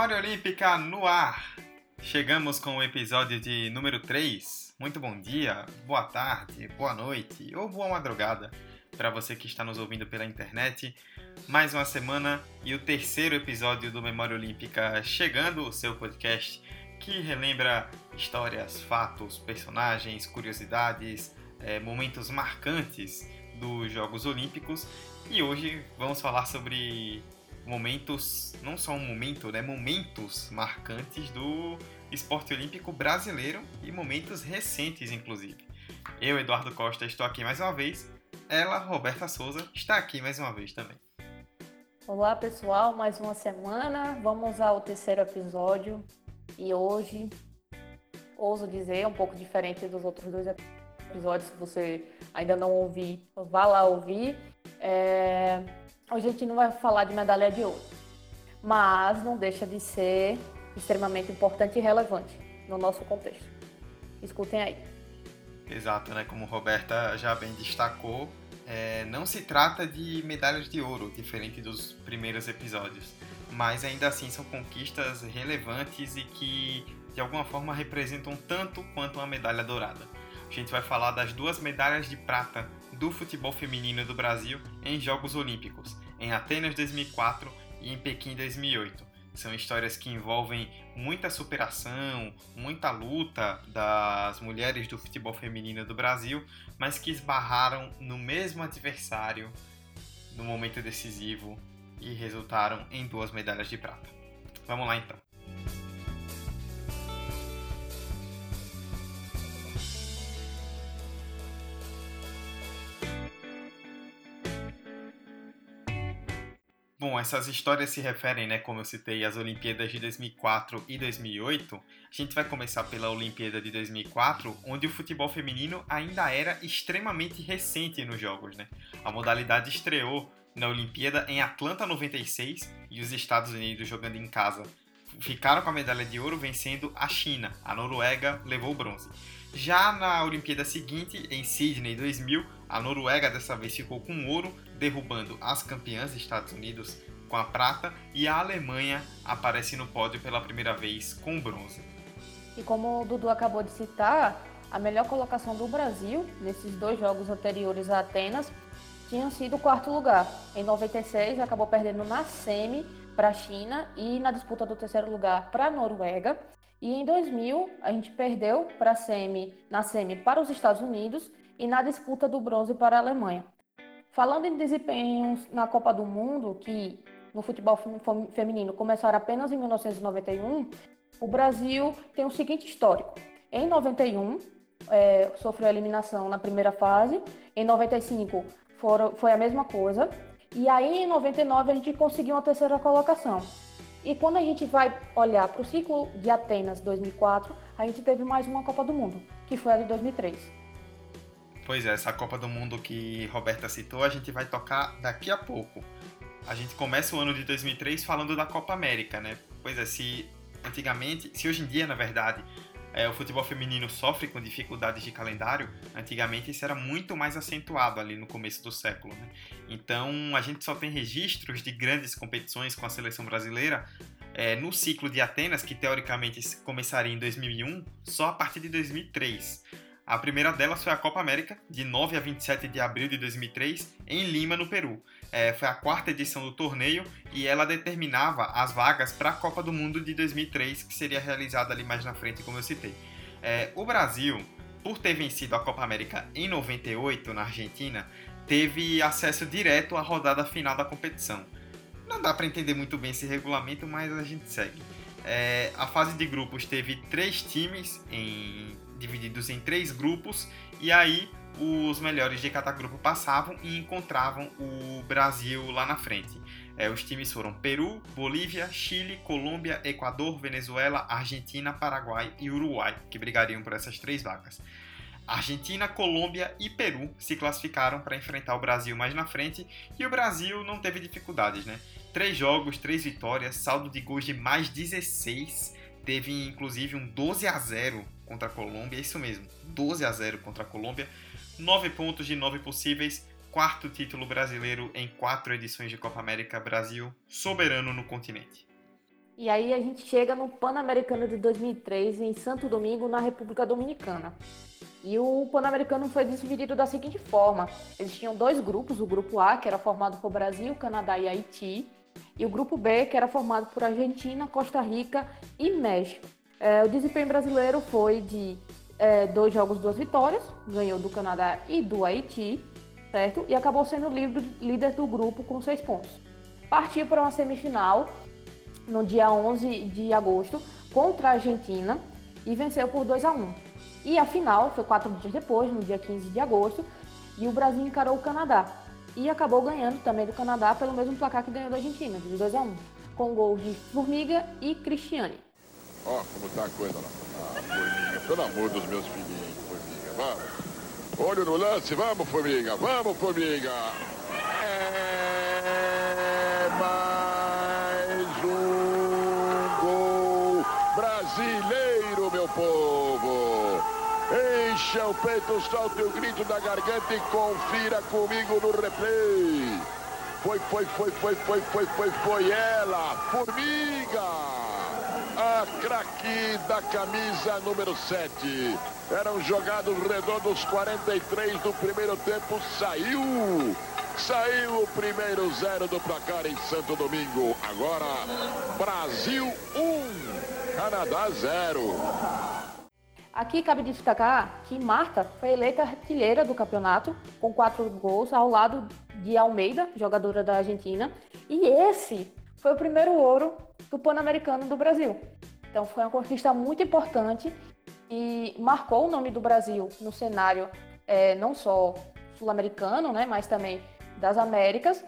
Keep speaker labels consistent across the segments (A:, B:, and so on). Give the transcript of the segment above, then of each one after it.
A: Memória Olímpica no ar! Chegamos com o episódio de número 3. Muito bom dia, boa tarde, boa noite ou boa madrugada para você que está nos ouvindo pela internet. Mais uma semana e o terceiro episódio do Memória Olímpica chegando, o seu podcast que relembra histórias, fatos, personagens, curiosidades, é, momentos marcantes dos Jogos Olímpicos. E hoje vamos falar sobre momentos, não só um momento, né, momentos marcantes do esporte olímpico brasileiro e momentos recentes, inclusive. Eu, Eduardo Costa, estou aqui mais uma vez. Ela, Roberta Souza, está aqui mais uma vez também.
B: Olá, pessoal, mais uma semana. Vamos ao terceiro episódio e hoje, ouso dizer, um pouco diferente dos outros dois episódios. Se você ainda não ouviu, vá lá ouvir. É a gente não vai falar de medalha de ouro, mas não deixa de ser extremamente importante e relevante no nosso contexto. Escutem aí.
A: Exato, né? Como Roberta já bem destacou, é, não se trata de medalhas de ouro, diferente dos primeiros episódios, mas ainda assim são conquistas relevantes e que de alguma forma representam tanto quanto uma medalha dourada. A gente vai falar das duas medalhas de prata do futebol feminino do Brasil em Jogos Olímpicos, em Atenas 2004 e em Pequim 2008. São histórias que envolvem muita superação, muita luta das mulheres do futebol feminino do Brasil, mas que esbarraram no mesmo adversário no momento decisivo e resultaram em duas medalhas de prata. Vamos lá então. Bom, essas histórias se referem, né, como eu citei, às Olimpíadas de 2004 e 2008. A gente vai começar pela Olimpíada de 2004, onde o futebol feminino ainda era extremamente recente nos jogos, né? A modalidade estreou na Olimpíada em Atlanta 96 e os Estados Unidos jogando em casa ficaram com a medalha de ouro vencendo a China. A Noruega levou o bronze. Já na Olimpíada seguinte, em Sydney 2000, a Noruega dessa vez ficou com ouro derrubando as campeãs Estados Unidos com a prata e a Alemanha aparece no pódio pela primeira vez com bronze.
B: E como o Dudu acabou de citar, a melhor colocação do Brasil nesses dois jogos anteriores a Atenas tinha sido o quarto lugar. Em 96 acabou perdendo na semi para a China e na disputa do terceiro lugar para a Noruega. E em 2000 a gente perdeu para semi, na semi para os Estados Unidos e na disputa do bronze para a Alemanha. Falando em desempenhos na Copa do Mundo, que no futebol feminino começaram apenas em 1991, o Brasil tem o seguinte histórico. Em 91, é, sofreu eliminação na primeira fase, em 95 foram, foi a mesma coisa, e aí em 99 a gente conseguiu uma terceira colocação. E quando a gente vai olhar para o ciclo de Atenas 2004, a gente teve mais uma Copa do Mundo, que foi a de 2003.
A: Pois é, essa Copa do Mundo que Roberta citou, a gente vai tocar daqui a pouco. A gente começa o ano de 2003 falando da Copa América, né? Pois é, se antigamente, se hoje em dia, na verdade, é, o futebol feminino sofre com dificuldades de calendário, antigamente isso era muito mais acentuado ali no começo do século. Né? Então a gente só tem registros de grandes competições com a seleção brasileira é, no ciclo de Atenas, que teoricamente começaria em 2001, só a partir de 2003. A primeira delas foi a Copa América, de 9 a 27 de abril de 2003, em Lima, no Peru. É, foi a quarta edição do torneio e ela determinava as vagas para a Copa do Mundo de 2003, que seria realizada ali mais na frente, como eu citei. É, o Brasil, por ter vencido a Copa América em 98 na Argentina, teve acesso direto à rodada final da competição. Não dá para entender muito bem esse regulamento, mas a gente segue. É, a fase de grupos teve três times em, divididos em três grupos e aí os melhores de cada grupo passavam e encontravam o Brasil lá na frente. É, os times foram Peru, Bolívia, Chile, Colômbia, Equador, Venezuela, Argentina, Paraguai e Uruguai, que brigariam por essas três vagas. Argentina, Colômbia e Peru se classificaram para enfrentar o Brasil mais na frente e o Brasil não teve dificuldades, né? Três jogos, três vitórias, saldo de gols de mais 16. Teve inclusive um 12 a 0 contra a Colômbia, é isso mesmo, 12 a 0 contra a Colômbia. 9 pontos de 9 possíveis, quarto título brasileiro em quatro edições de Copa América Brasil, soberano no continente.
B: E aí a gente chega no Pan-Americano de 2003 em Santo Domingo, na República Dominicana. E o Pan-Americano foi dividido da seguinte forma: eles tinham dois grupos, o grupo A, que era formado por Brasil, Canadá e Haiti, e o grupo B, que era formado por Argentina, Costa Rica e México. É, o desempenho brasileiro foi de é, dois jogos, duas vitórias, ganhou do Canadá e do Haiti, certo? E acabou sendo líder do grupo com seis pontos. Partiu para uma semifinal no dia 11 de agosto contra a Argentina e venceu por 2 a 1. E a final foi quatro dias depois, no dia 15 de agosto, e o Brasil encarou o Canadá. E acabou ganhando também do Canadá pelo mesmo placar que ganhou da Argentina, de 2 a 1, com gols de Formiga e Cristiane.
C: Ó, como tá a coisa lá. Ah, Formiga, pelo amor dos meus filhinhos, Formiga, vamos. Olho no lance, vamos, Formiga, vamos, Formiga. É mais um gol brasileiro, meu povo. Encha o peito, solta o grito da garganta e confira comigo no replay. Foi, foi, foi, foi, foi, foi, foi, foi ela, Formiga craque da camisa número 7. Eram jogados redondos 43 do primeiro tempo, saiu. Saiu o primeiro zero do placar em Santo Domingo. Agora, Brasil 1, Canadá 0.
B: Aqui cabe destacar que Marta foi eleita artilheira do campeonato, com quatro gols, ao lado de Almeida, jogadora da Argentina. E esse foi o primeiro ouro do Pan-Americano do Brasil. Então foi uma conquista muito importante e marcou o nome do Brasil no cenário é, não só sul-americano, né, mas também das Américas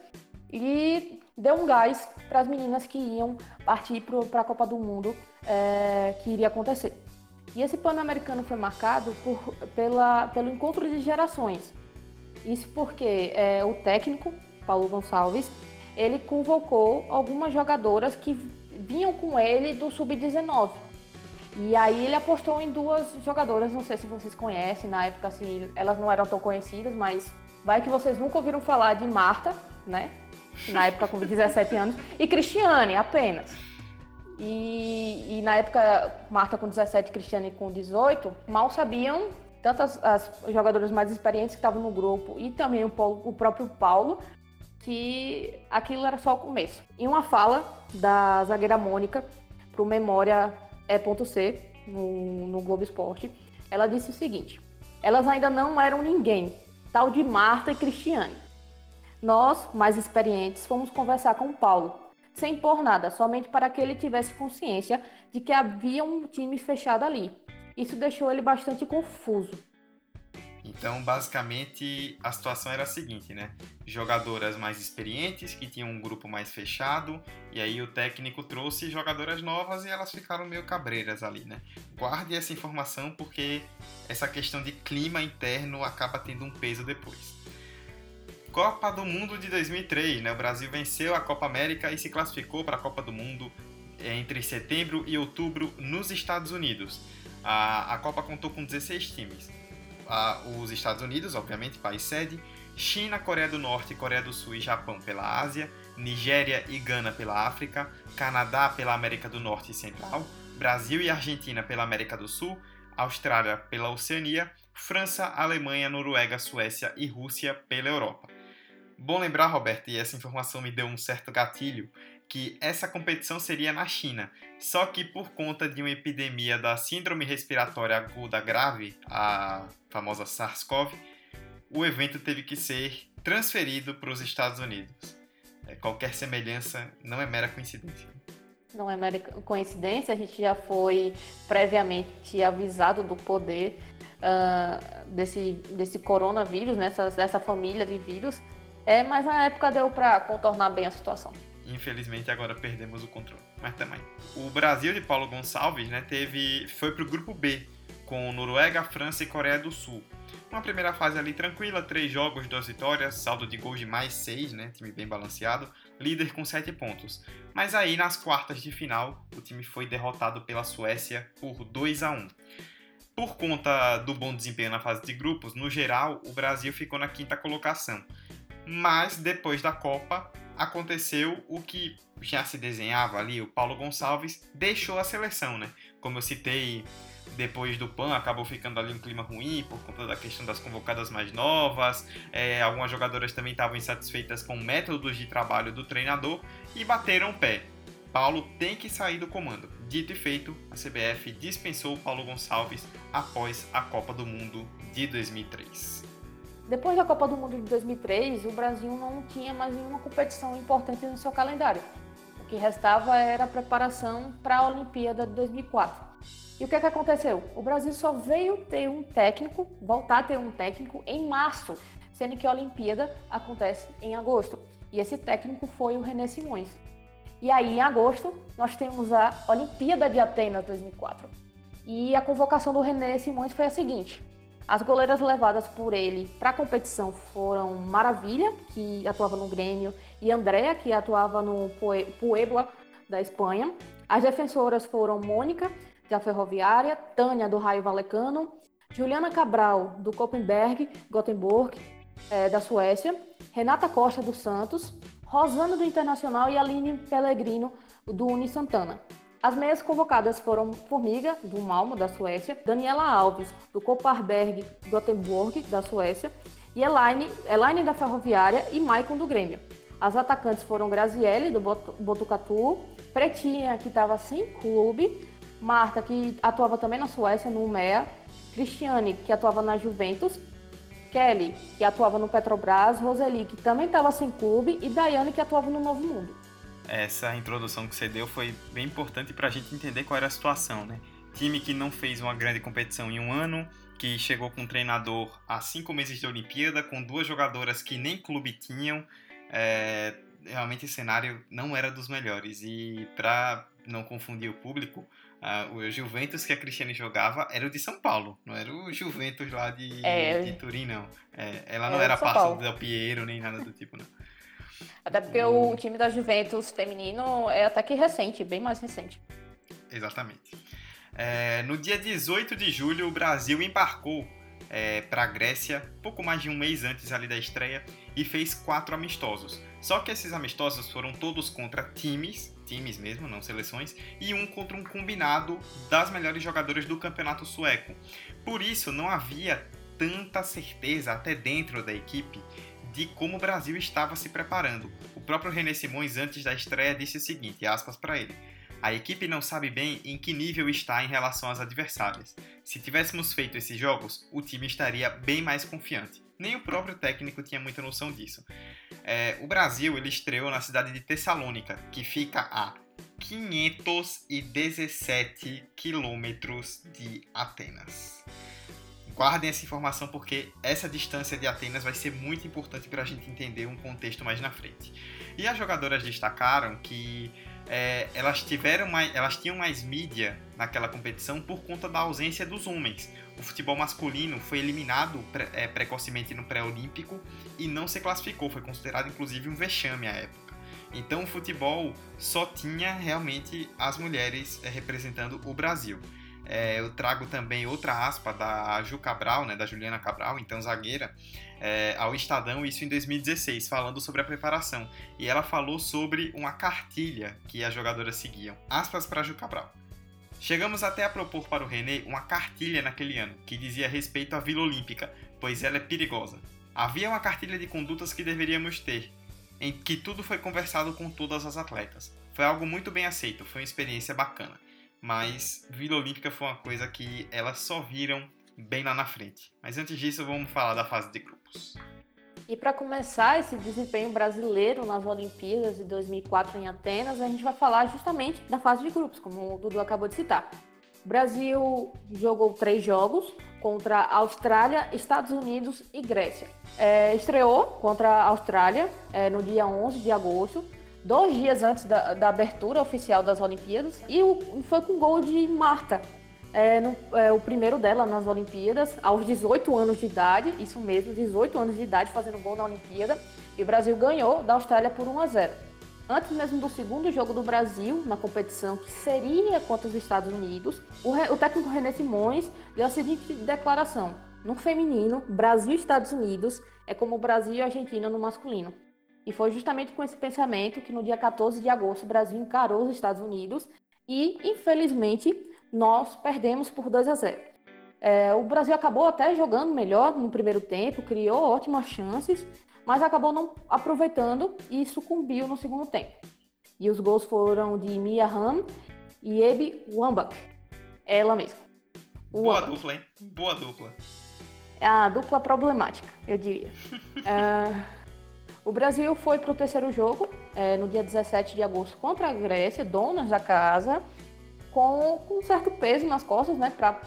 B: e deu um gás para as meninas que iam partir para a Copa do Mundo é, que iria acontecer. E esse Pan-Americano foi marcado por, pela, pelo encontro de gerações. Isso porque é, o técnico, Paulo Gonçalves, ele convocou algumas jogadoras que vinham com ele do Sub-19. E aí ele apostou em duas jogadoras, não sei se vocês conhecem, na época assim, elas não eram tão conhecidas, mas vai que vocês nunca ouviram falar de Marta, né? Na época com 17 anos, e Cristiane apenas. E, e na época, Marta com 17 Cristiane com 18, mal sabiam tanto as, as jogadoras mais experientes que estavam no grupo e também o, Paulo, o próprio Paulo, que aquilo era só o começo. Em uma fala da zagueira Mônica para o Memória E.C no, no Globo Esporte, ela disse o seguinte: elas ainda não eram ninguém, tal de Marta e Cristiane. Nós, mais experientes, fomos conversar com o Paulo, sem impor nada, somente para que ele tivesse consciência de que havia um time fechado ali. Isso deixou ele bastante confuso.
A: Então, basicamente, a situação era a seguinte, né? Jogadoras mais experientes, que tinham um grupo mais fechado, e aí o técnico trouxe jogadoras novas e elas ficaram meio cabreiras ali, né? Guarde essa informação porque essa questão de clima interno acaba tendo um peso depois. Copa do Mundo de 2003, né? O Brasil venceu a Copa América e se classificou para a Copa do Mundo entre setembro e outubro nos Estados Unidos. A, a Copa contou com 16 times os Estados Unidos, obviamente, país sede, China, Coreia do Norte, Coreia do Sul e Japão pela Ásia, Nigéria e Gana pela África, Canadá pela América do Norte e Central, Brasil e Argentina pela América do Sul, Austrália pela Oceania, França, Alemanha, Noruega, Suécia e Rússia pela Europa. Bom lembrar, Roberto, e essa informação me deu um certo gatilho, que essa competição seria na China, só que por conta de uma epidemia da síndrome respiratória aguda grave, a famosa SARS-CoV, o evento teve que ser transferido para os Estados Unidos. É, qualquer semelhança não é mera coincidência.
B: Não é mera coincidência, a gente já foi previamente avisado do poder uh, desse, desse coronavírus, né, dessa, dessa família de vírus, é, mas na época deu para contornar bem a situação.
A: Infelizmente agora perdemos o controle, mas também. O Brasil de Paulo Gonçalves né, teve, foi para o grupo B, com Noruega, França e Coreia do Sul. Uma primeira fase ali tranquila, três jogos, duas vitórias, saldo de gols de mais seis, né? Time bem balanceado, líder com sete pontos. Mas aí nas quartas de final, o time foi derrotado pela Suécia por 2 a 1. Por conta do bom desempenho na fase de grupos, no geral, o Brasil ficou na quinta colocação. Mas depois da Copa, aconteceu o que já se desenhava ali, o Paulo Gonçalves deixou a seleção, né? Como eu citei depois do PAN acabou ficando ali um clima ruim por conta da questão das convocadas mais novas. É, algumas jogadoras também estavam insatisfeitas com métodos de trabalho do treinador e bateram o pé. Paulo tem que sair do comando. Dito e feito, a CBF dispensou Paulo Gonçalves após a Copa do Mundo de 2003.
B: Depois da Copa do Mundo de 2003, o Brasil não tinha mais nenhuma competição importante no seu calendário. O que restava era a preparação para a Olimpíada de 2004. E o que, é que aconteceu? O Brasil só veio ter um técnico, voltar a ter um técnico em março, sendo que a Olimpíada acontece em agosto. E esse técnico foi o René Simões. E aí, em agosto, nós temos a Olimpíada de Atenas 2004. E a convocação do René Simões foi a seguinte: as goleiras levadas por ele para a competição foram Maravilha, que atuava no Grêmio, e Andréa, que atuava no Puebla da Espanha. As defensoras foram Mônica, da Ferroviária, Tânia, do Raio Valecano, Juliana Cabral, do Copenberg, Gothenburg, é, da Suécia, Renata Costa, do Santos, Rosana, do Internacional e Aline Pellegrino, do Uni Santana. As meias convocadas foram Formiga, do Malmo, da Suécia, Daniela Alves, do Kopparberg Gothenburg, da Suécia, e Elaine, Elaine da Ferroviária e Maicon do Grêmio. As atacantes foram Graziele, do Botucatu, Pretinha, que estava sem clube, Marta, que atuava também na Suécia, no MEA, Cristiane, que atuava na Juventus, Kelly, que atuava no Petrobras, Roseli, que também estava sem clube, e Daiane, que atuava no Novo Mundo.
A: Essa introdução que você deu foi bem importante para a gente entender qual era a situação, né? Time que não fez uma grande competição em um ano, que chegou com um treinador há cinco meses de Olimpíada, com duas jogadoras que nem clube tinham. É, realmente o cenário não era dos melhores. E para não confundir o público, Uh, o Juventus que a Cristiane jogava era o de São Paulo, não era o Juventus lá de, é, de Turim, não. É, ela não era, era parte do Del Piero nem nada do tipo, não.
B: Até porque hum. o time da Juventus feminino é até que recente, bem mais recente.
A: Exatamente. É, no dia 18 de julho, o Brasil embarcou é, para a Grécia, pouco mais de um mês antes ali da estreia, e fez quatro amistosos. Só que esses amistosos foram todos contra times times mesmo, não seleções, e um contra um combinado das melhores jogadoras do campeonato sueco. Por isso, não havia tanta certeza até dentro da equipe de como o Brasil estava se preparando. O próprio René Simões, antes da estreia, disse o seguinte, aspas para ele, a equipe não sabe bem em que nível está em relação às adversárias. Se tivéssemos feito esses jogos, o time estaria bem mais confiante. Nem o próprio técnico tinha muita noção disso. É, o Brasil ele estreou na cidade de Tessalônica, que fica a 517 quilômetros de Atenas. Guardem essa informação porque essa distância de Atenas vai ser muito importante para a gente entender um contexto mais na frente. E as jogadoras destacaram que é, elas tiveram mais, elas tinham mais mídia naquela competição por conta da ausência dos homens. O futebol masculino foi eliminado pre, é, precocemente no pré-olímpico e não se classificou, foi considerado inclusive um vexame à época. Então o futebol só tinha realmente as mulheres é, representando o Brasil. É, eu trago também outra aspa da Ju Cabral, né, da Juliana Cabral, então zagueira, é, ao Estadão, isso em 2016, falando sobre a preparação. E ela falou sobre uma cartilha que as jogadoras seguiam. Aspas para Ju Cabral. Chegamos até a propor para o René uma cartilha naquele ano, que dizia respeito à Vila Olímpica, pois ela é perigosa. Havia uma cartilha de condutas que deveríamos ter, em que tudo foi conversado com todas as atletas. Foi algo muito bem aceito, foi uma experiência bacana. Mas Vila Olímpica foi uma coisa que elas só viram bem lá na frente. Mas antes disso, vamos falar da fase de grupos.
B: E para começar esse desempenho brasileiro nas Olimpíadas de 2004 em Atenas, a gente vai falar justamente da fase de grupos, como o Dudu acabou de citar. O Brasil jogou três jogos contra Austrália, Estados Unidos e Grécia. É, estreou contra a Austrália é, no dia 11 de agosto, dois dias antes da, da abertura oficial das Olimpíadas, e o, foi com gol de Marta, é, no, é, o primeiro dela nas Olimpíadas, aos 18 anos de idade, isso mesmo, 18 anos de idade, fazendo gol na Olimpíada, e o Brasil ganhou da Austrália por 1 a 0. Antes mesmo do segundo jogo do Brasil na competição, que seria contra os Estados Unidos, o, o técnico René Simões deu a seguinte declaração: no feminino, Brasil e Estados Unidos é como Brasil e Argentina no masculino. E foi justamente com esse pensamento que no dia 14 de agosto o Brasil encarou os Estados Unidos e, infelizmente, nós perdemos por 2 a 0. É, o Brasil acabou até jogando melhor no primeiro tempo, criou ótimas chances, mas acabou não aproveitando e sucumbiu no segundo tempo. E os gols foram de Mia Han e Ebi Wambach, ela mesma.
A: Boa dupla, hein? Boa dupla.
B: É a dupla problemática, eu diria. é, o Brasil foi para o terceiro jogo, é, no dia 17 de agosto, contra a Grécia, donas da casa com, com um certo peso nas costas, né, para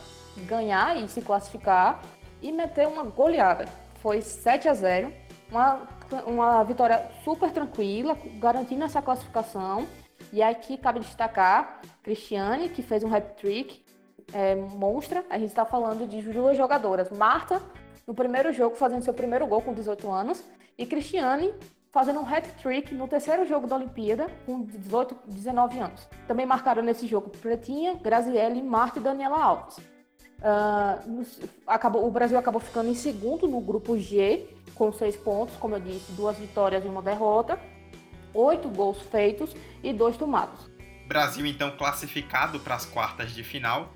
B: ganhar e se classificar e meter uma goleada. Foi 7 a 0, uma, uma vitória super tranquila, garantindo essa classificação. E aqui cabe destacar Cristiane, que fez um hat-trick, é, monstra. A gente está falando de duas jogadoras. Marta, no primeiro jogo, fazendo seu primeiro gol com 18 anos, e Cristiane, fazendo um hat-trick no terceiro jogo da Olimpíada, com 18, 19 anos. Também marcaram nesse jogo Pretinha, Graziele, Marta e Daniela Alves. Uh, acabou, o Brasil acabou ficando em segundo no grupo G, com seis pontos, como eu disse, duas vitórias e uma derrota, oito gols feitos e dois tomados.
A: Brasil então classificado para as quartas de final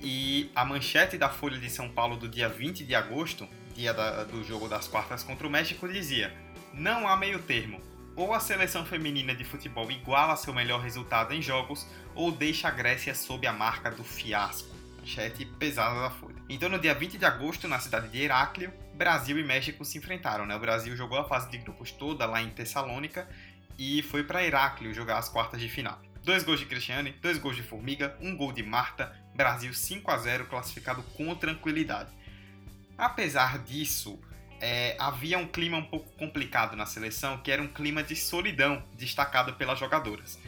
A: e a manchete da Folha de São Paulo do dia 20 de agosto, dia da, do jogo das quartas contra o México, dizia: não há meio termo. Ou a seleção feminina de futebol iguala seu melhor resultado em jogos, ou deixa a Grécia sob a marca do fiasco. Manchete pesada da Folha. Então, no dia 20 de agosto, na cidade de Heráclio, Brasil e México se enfrentaram. Né? O Brasil jogou a fase de grupos toda lá em Tessalônica e foi para Heráclio jogar as quartas de final. Dois gols de Cristiane, dois gols de Formiga, um gol de Marta, Brasil 5 a 0 classificado com tranquilidade. Apesar disso, é, havia um clima um pouco complicado na seleção, que era um clima de solidão destacado pelas jogadoras.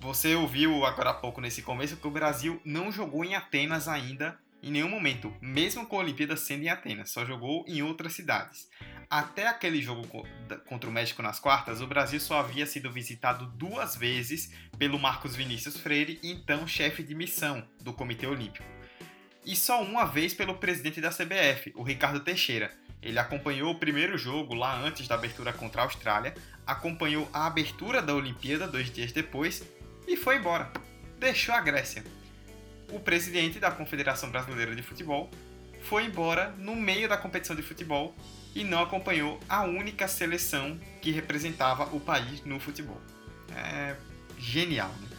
A: Você ouviu agora há pouco nesse começo que o Brasil não jogou em Atenas ainda em nenhum momento, mesmo com a Olimpíada sendo em Atenas, só jogou em outras cidades. Até aquele jogo contra o México nas quartas, o Brasil só havia sido visitado duas vezes pelo Marcos Vinícius Freire, então chefe de missão do Comitê Olímpico. E só uma vez pelo presidente da CBF, o Ricardo Teixeira, ele acompanhou o primeiro jogo lá antes da abertura contra a Austrália, acompanhou a abertura da Olimpíada dois dias depois e foi embora. Deixou a Grécia. O presidente da Confederação Brasileira de Futebol foi embora no meio da competição de futebol e não acompanhou a única seleção que representava o país no futebol. É genial, né?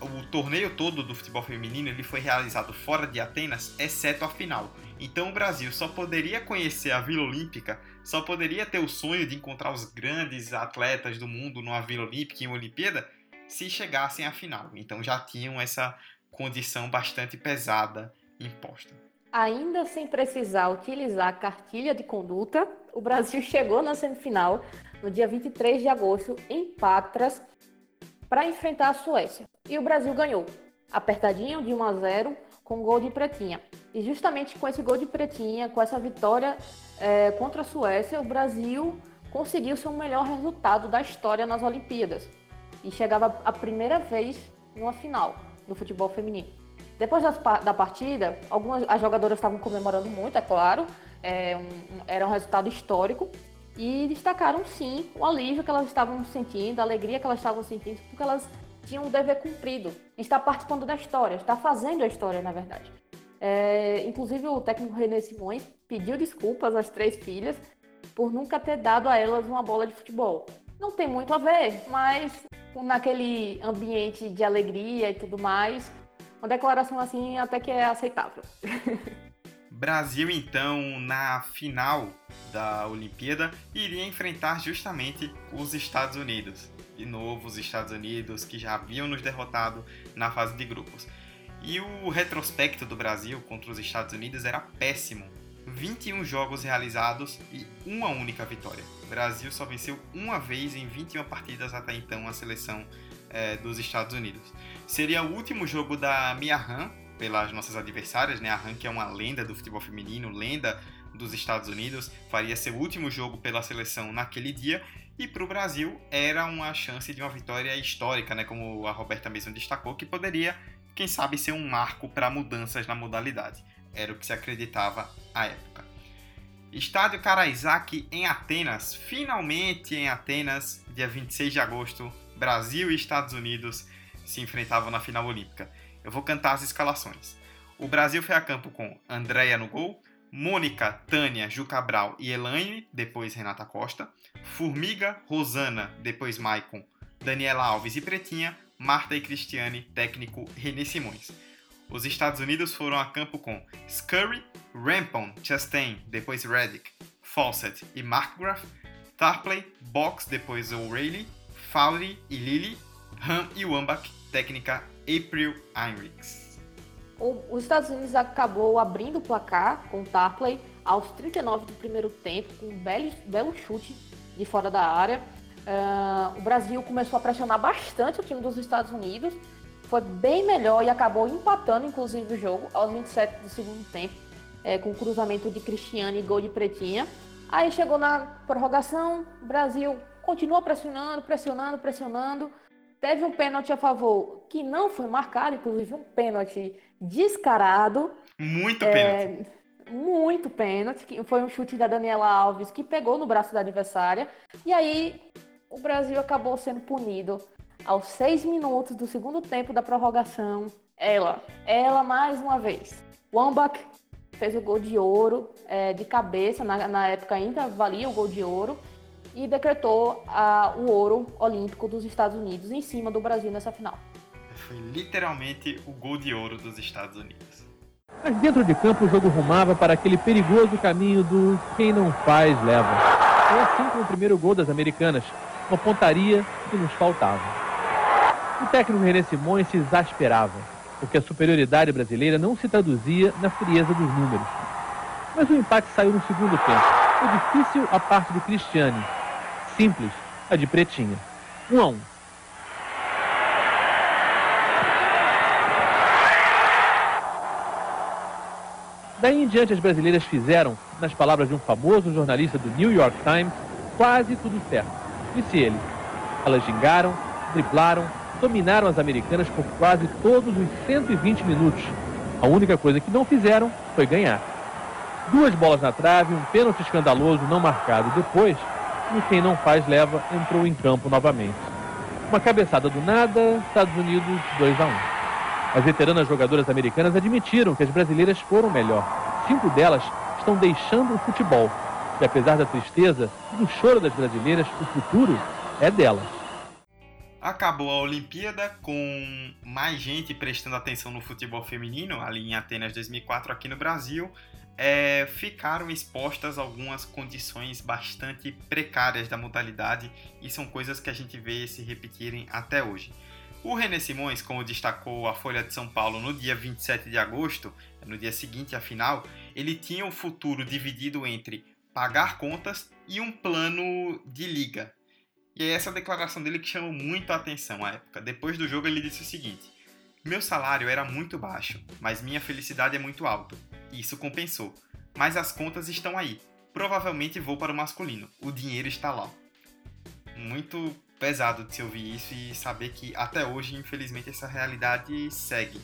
A: O torneio todo do futebol feminino ele foi realizado fora de Atenas, exceto a final. Então o Brasil só poderia conhecer a Vila Olímpica, só poderia ter o sonho de encontrar os grandes atletas do mundo numa Vila Olímpica em Olimpíada se chegassem à final. Então já tinham essa condição bastante pesada imposta.
B: Ainda sem precisar utilizar a cartilha de conduta, o Brasil chegou na semifinal no dia 23 de agosto em Patras para enfrentar a Suécia. E o Brasil ganhou, apertadinho de 1 a 0 com gol de Pretinha. E justamente com esse gol de Pretinha, com essa vitória é, contra a Suécia, o Brasil conseguiu seu melhor resultado da história nas Olimpíadas. E chegava a primeira vez numa final do futebol feminino. Depois das, da partida, algumas as jogadoras estavam comemorando muito, é claro, é um, era um resultado histórico e destacaram sim o alívio que elas estavam sentindo, a alegria que elas estavam sentindo, porque elas tinha um dever cumprido, está participando da história, está fazendo a história, na verdade. É, inclusive, o técnico René Simões pediu desculpas às três filhas por nunca ter dado a elas uma bola de futebol. Não tem muito a ver, mas naquele ambiente de alegria e tudo mais, uma declaração assim até que é aceitável.
A: Brasil, então, na final da Olimpíada, iria enfrentar justamente os Estados Unidos. De novo, os Estados Unidos que já haviam nos derrotado na fase de grupos. E o retrospecto do Brasil contra os Estados Unidos era péssimo. 21 jogos realizados e uma única vitória. O Brasil só venceu uma vez em 21 partidas até então a seleção é, dos Estados Unidos. Seria o último jogo da Mia Han pelas nossas adversárias, né? A Han que é uma lenda do futebol feminino, lenda dos Estados Unidos, faria seu último jogo pela seleção naquele dia e para o Brasil era uma chance de uma vitória histórica, né? Como a Roberta mesmo destacou, que poderia, quem sabe, ser um marco para mudanças na modalidade. Era o que se acreditava à época. Estádio Karaisak em Atenas, finalmente em Atenas, dia 26 de agosto, Brasil e Estados Unidos se enfrentavam na final olímpica. Eu vou cantar as escalações. O Brasil foi a campo com Andréia no gol, Mônica, Tânia, Ju Cabral e Elaine, depois Renata Costa, Formiga, Rosana, depois Maicon, Daniela Alves e Pretinha, Marta e Cristiane, técnico René Simões. Os Estados Unidos foram a campo com Scurry, Rampon, Chastain, depois Reddick, Fawcett e Markgraf, Tarpley, Box, depois O'Reilly, Fowley e Lilly, Ham e Wambach, técnica April Heinrichs.
B: Os Estados Unidos acabou abrindo o placar com o Tarpley aos 39 do primeiro tempo, com um belo, belo chute de fora da área. Uh, o Brasil começou a pressionar bastante o time dos Estados Unidos, foi bem melhor e acabou empatando, inclusive, o jogo aos 27 do segundo tempo, é, com o cruzamento de Cristiane e gol de Pretinha. Aí chegou na prorrogação, o Brasil continuou pressionando, pressionando, pressionando. Teve um pênalti a favor que não foi marcado, inclusive um pênalti descarado.
A: Muito é, pênalti.
B: Muito pênalti, que foi um chute da Daniela Alves que pegou no braço da adversária. E aí o Brasil acabou sendo punido aos seis minutos do segundo tempo da prorrogação. Ela, ela mais uma vez. Wambach fez o gol de ouro é, de cabeça, na, na época ainda valia o gol de ouro e decretou a, o ouro olímpico dos Estados Unidos em cima do Brasil nessa final.
A: Foi literalmente o gol de ouro dos Estados Unidos.
D: Mas dentro de campo o jogo rumava para aquele perigoso caminho do quem não faz leva. Foi assim com o primeiro gol das americanas, uma pontaria que nos faltava. O técnico René Simões se exasperava, porque a superioridade brasileira não se traduzia na frieza dos números. Mas o empate saiu no segundo tempo. Foi difícil a parte do Cristiane, simples, a de pretinha. Um a um. Daí em diante, as brasileiras fizeram, nas palavras de um famoso jornalista do New York Times, quase tudo certo. Disse ele. Elas gingaram, driblaram, dominaram as americanas por quase todos os 120 minutos. A única coisa que não fizeram foi ganhar. Duas bolas na trave, um pênalti escandaloso não marcado depois, e quem não faz leva entrou em campo novamente. Uma cabeçada do nada, Estados Unidos 2 a 1. As veteranas jogadoras americanas admitiram que as brasileiras foram melhor. Cinco delas estão deixando o futebol. E apesar da tristeza e do choro das brasileiras, o futuro é delas.
A: Acabou a Olimpíada com mais gente prestando atenção no futebol feminino, ali em Atenas 2004 aqui no Brasil, é, ficaram expostas algumas condições bastante precárias da modalidade e são coisas que a gente vê se repetirem até hoje. O René Simões, como destacou a Folha de São Paulo no dia 27 de agosto, no dia seguinte à final, ele tinha o futuro dividido entre pagar contas e um plano de liga. E é essa declaração dele que chamou muito a atenção à época. Depois do jogo, ele disse o seguinte: Meu salário era muito baixo, mas minha felicidade é muito alta. Isso compensou. Mas as contas estão aí. Provavelmente vou para o masculino. O dinheiro está lá. Muito pesado de se ouvir isso e saber que até hoje, infelizmente, essa realidade segue.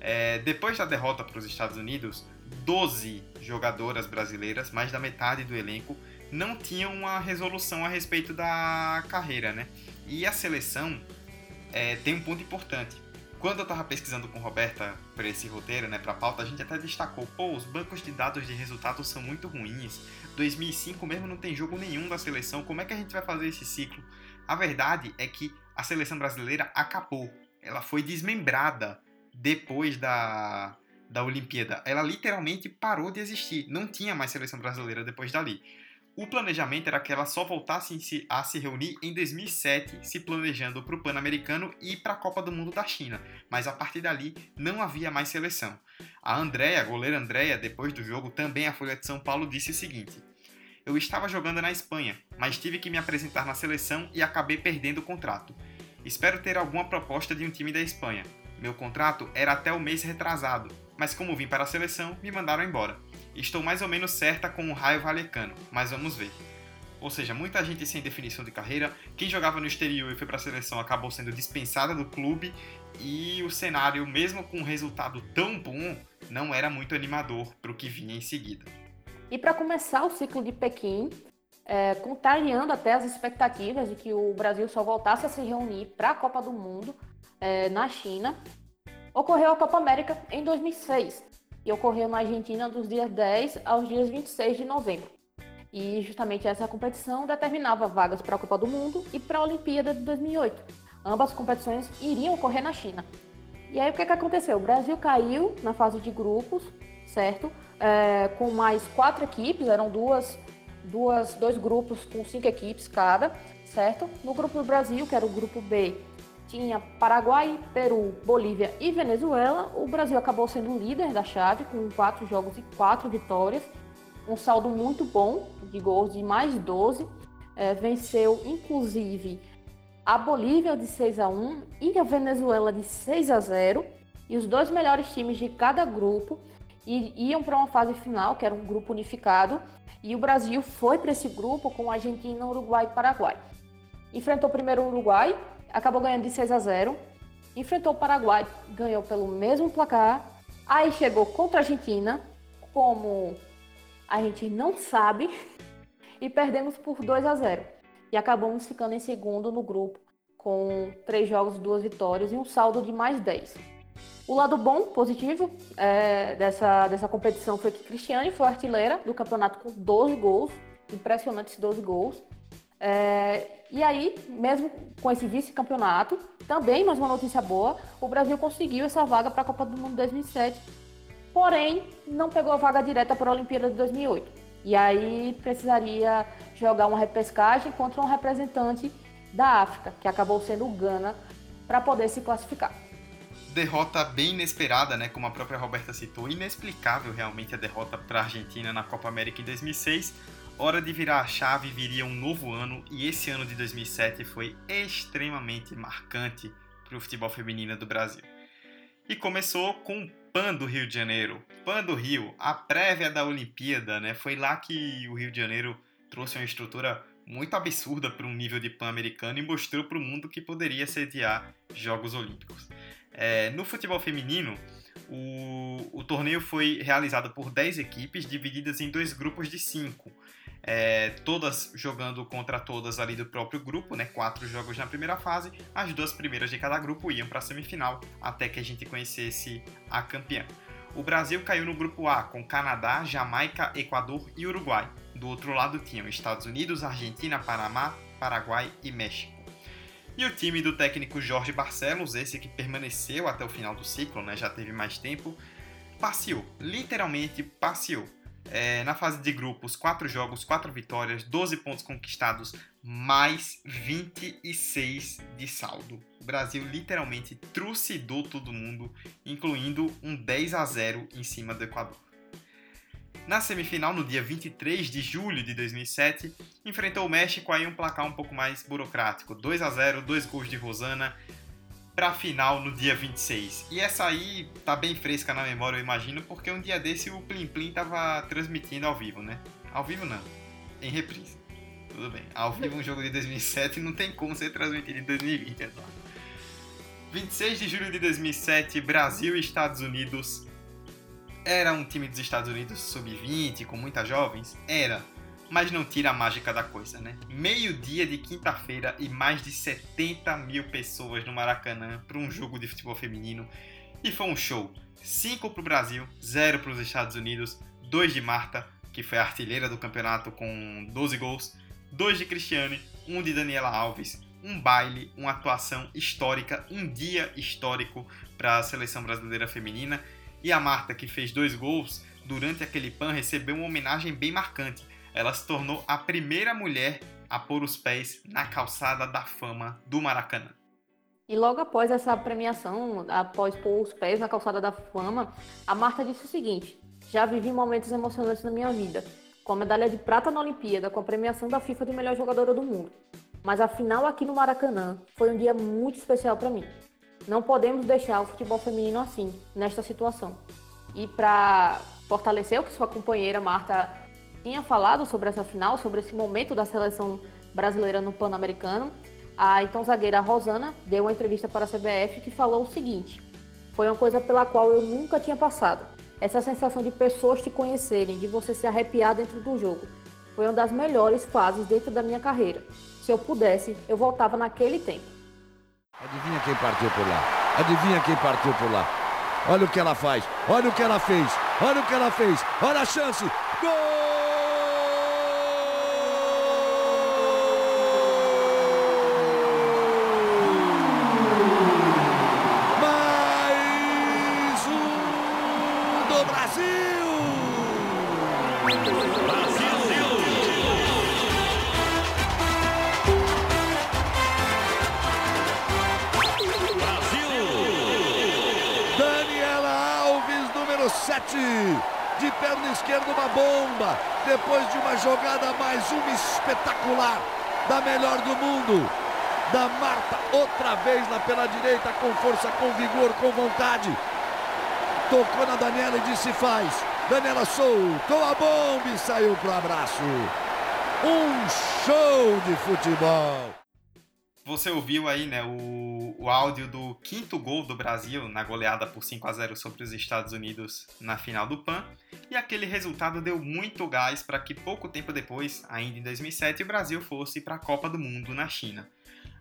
A: É, depois da derrota para os Estados Unidos, 12 jogadoras brasileiras, mais da metade do elenco, não tinham uma resolução a respeito da carreira, né? E a seleção é, tem um ponto importante quando eu tava pesquisando com Roberta para esse roteiro, né, pra pauta, a gente até destacou, pô, os bancos de dados de resultados são muito ruins. 2005 mesmo não tem jogo nenhum da seleção, como é que a gente vai fazer esse ciclo? A verdade é que a seleção brasileira acabou. Ela foi desmembrada depois da da Olimpíada. Ela literalmente parou de existir. Não tinha mais seleção brasileira depois dali. O planejamento era que ela só voltasse a se reunir em 2007, se planejando para o Pan-Americano e para a Copa do Mundo da China, mas a partir dali não havia mais seleção. A Andréia, goleira Andréia, depois do jogo, também a Folha de São Paulo disse o seguinte: Eu estava jogando na Espanha, mas tive que me apresentar na seleção e acabei perdendo o contrato. Espero ter alguma proposta de um time da Espanha. Meu contrato era até o mês retrasado, mas como vim para a seleção, me mandaram embora. Estou mais ou menos certa com o Raio Valecano, mas vamos ver. Ou seja, muita gente sem definição de carreira, quem jogava no exterior e foi para a seleção acabou sendo dispensada do clube e o cenário, mesmo com um resultado tão bom, não era muito animador para o que vinha em seguida.
B: E para começar o ciclo de Pequim, é, contrariando até as expectativas de que o Brasil só voltasse a se reunir para a Copa do Mundo é, na China, ocorreu a Copa América em 2006, e ocorreu na Argentina dos dias 10 aos dias 26 de novembro. E justamente essa competição determinava vagas para a Copa do Mundo e para a Olimpíada de 2008. Ambas competições iriam ocorrer na China. E aí o que, que aconteceu? O Brasil caiu na fase de grupos, certo? É, com mais quatro equipes, eram duas, duas, dois grupos com cinco equipes cada, certo? No grupo do Brasil, que era o grupo B, tinha Paraguai, Peru, Bolívia e Venezuela. O Brasil acabou sendo líder da chave, com quatro jogos e quatro vitórias. Um saldo muito bom de gols de mais 12. É, venceu, inclusive, a Bolívia de 6 a 1 e a Venezuela de 6 a 0. E os dois melhores times de cada grupo iam para uma fase final, que era um grupo unificado. E o Brasil foi para esse grupo com Argentina, Uruguai e Paraguai. Enfrentou primeiro o Uruguai, acabou ganhando de 6 a 0. Enfrentou o Paraguai, ganhou pelo mesmo placar. Aí chegou contra a Argentina, como a gente não sabe, e perdemos por 2 a 0. E acabamos ficando em segundo no grupo, com três jogos, duas vitórias e um saldo de mais 10. O lado bom, positivo, é, dessa, dessa competição foi que Cristiane foi artilheira do campeonato com 12 gols, impressionantes 12 gols. É, e aí, mesmo com esse vice-campeonato, também mais uma notícia boa, o Brasil conseguiu essa vaga para a Copa do Mundo 2007, porém não pegou a vaga direta para a Olimpíada de 2008. E aí precisaria jogar uma repescagem contra um representante da África, que acabou sendo o Gana, para poder se classificar.
A: Derrota bem inesperada, né? Como a própria Roberta citou, inexplicável realmente a derrota para a Argentina na Copa América em 2006 hora de virar a chave, viria um novo ano e esse ano de 2007 foi extremamente marcante para o futebol feminino do Brasil. E começou com o PAN do Rio de Janeiro. PAN do Rio, a prévia da Olimpíada, né? Foi lá que o Rio de Janeiro trouxe uma estrutura muito absurda para um nível de PAN americano e mostrou para o mundo que poderia sediar Jogos Olímpicos. É, no futebol feminino, o, o torneio foi realizado por 10 equipes, divididas em dois grupos de 5 é, todas jogando contra todas ali do próprio grupo, né? Quatro jogos na primeira fase, as duas primeiras de cada grupo iam para a semifinal até que a gente conhecesse a campeã. O Brasil caiu no grupo A com Canadá, Jamaica, Equador e Uruguai. Do outro lado tinham Estados Unidos, Argentina, Panamá, Paraguai e México. E o time do técnico Jorge Barcelos, esse que permaneceu até o final do ciclo, né, já teve mais tempo, passeou, literalmente passeou é, na fase de grupos, 4 jogos, 4 vitórias, 12 pontos conquistados, mais 26 de saldo. O Brasil literalmente trucidou todo mundo, incluindo um 10 a 0 em cima do Equador. Na semifinal, no dia 23 de julho de 2007, enfrentou o México aí um placar um pouco mais burocrático, 2 a 0, dois gols de Rosana, pra final no dia 26. E essa aí tá bem fresca na memória, eu imagino, porque um dia desse o Plim Plim tava transmitindo ao vivo, né? Ao vivo não, em reprise. Tudo bem. Ao vivo um jogo de 2007 não tem como ser transmitido em 2020, é 26 de julho de 2007, Brasil e Estados Unidos. Era um time dos Estados Unidos sub-20, com muitas jovens? Era mas não tira a mágica da coisa, né? Meio-dia de quinta-feira e mais de 70 mil pessoas no Maracanã para um jogo de futebol feminino. E foi um show. 5 para o Brasil, 0 para os Estados Unidos, 2 de Marta, que foi a artilheira do campeonato com 12 gols, 2 de Cristiane, 1 um de Daniela Alves, um baile, uma atuação histórica, um dia histórico para a seleção brasileira feminina E a Marta, que fez dois gols durante aquele PAN, recebeu uma homenagem bem marcante. Ela se tornou a primeira mulher a pôr os pés na calçada da fama do Maracanã.
B: E logo após essa premiação, após pôr os pés na calçada da fama, a Marta disse o seguinte: Já vivi momentos emocionantes na minha vida, com a medalha de prata na Olimpíada, com a premiação da FIFA de melhor jogadora do mundo. Mas a final aqui no Maracanã foi um dia muito especial para mim. Não podemos deixar o futebol feminino assim, nesta situação. E para fortalecer o que sua companheira Marta tinha falado sobre essa final, sobre esse momento da seleção brasileira no Pan-Americano, a então zagueira Rosana deu uma entrevista para a CBF que falou o seguinte: Foi uma coisa pela qual eu nunca tinha passado. Essa sensação de pessoas te conhecerem, de você se arrepiar dentro do jogo. Foi uma das melhores fases dentro da minha carreira. Se eu pudesse, eu voltava naquele tempo.
E: Adivinha quem partiu por lá? Adivinha quem partiu por lá? Olha o que ela faz, olha o que ela fez, olha o que ela fez, olha a chance. Gol! De perna esquerda uma bomba, depois de uma jogada mais uma espetacular, da melhor do mundo, da Marta, outra vez lá pela direita, com força, com vigor, com vontade, tocou na Daniela e disse faz, Daniela soltou a bomba e saiu pro abraço, um show de futebol.
A: Você ouviu aí, né, o, o áudio do quinto gol do Brasil na goleada por 5 a 0 sobre os Estados Unidos na final do PAN, e aquele resultado deu muito gás para que pouco tempo depois, ainda em 2007, o Brasil fosse para a Copa do Mundo na China.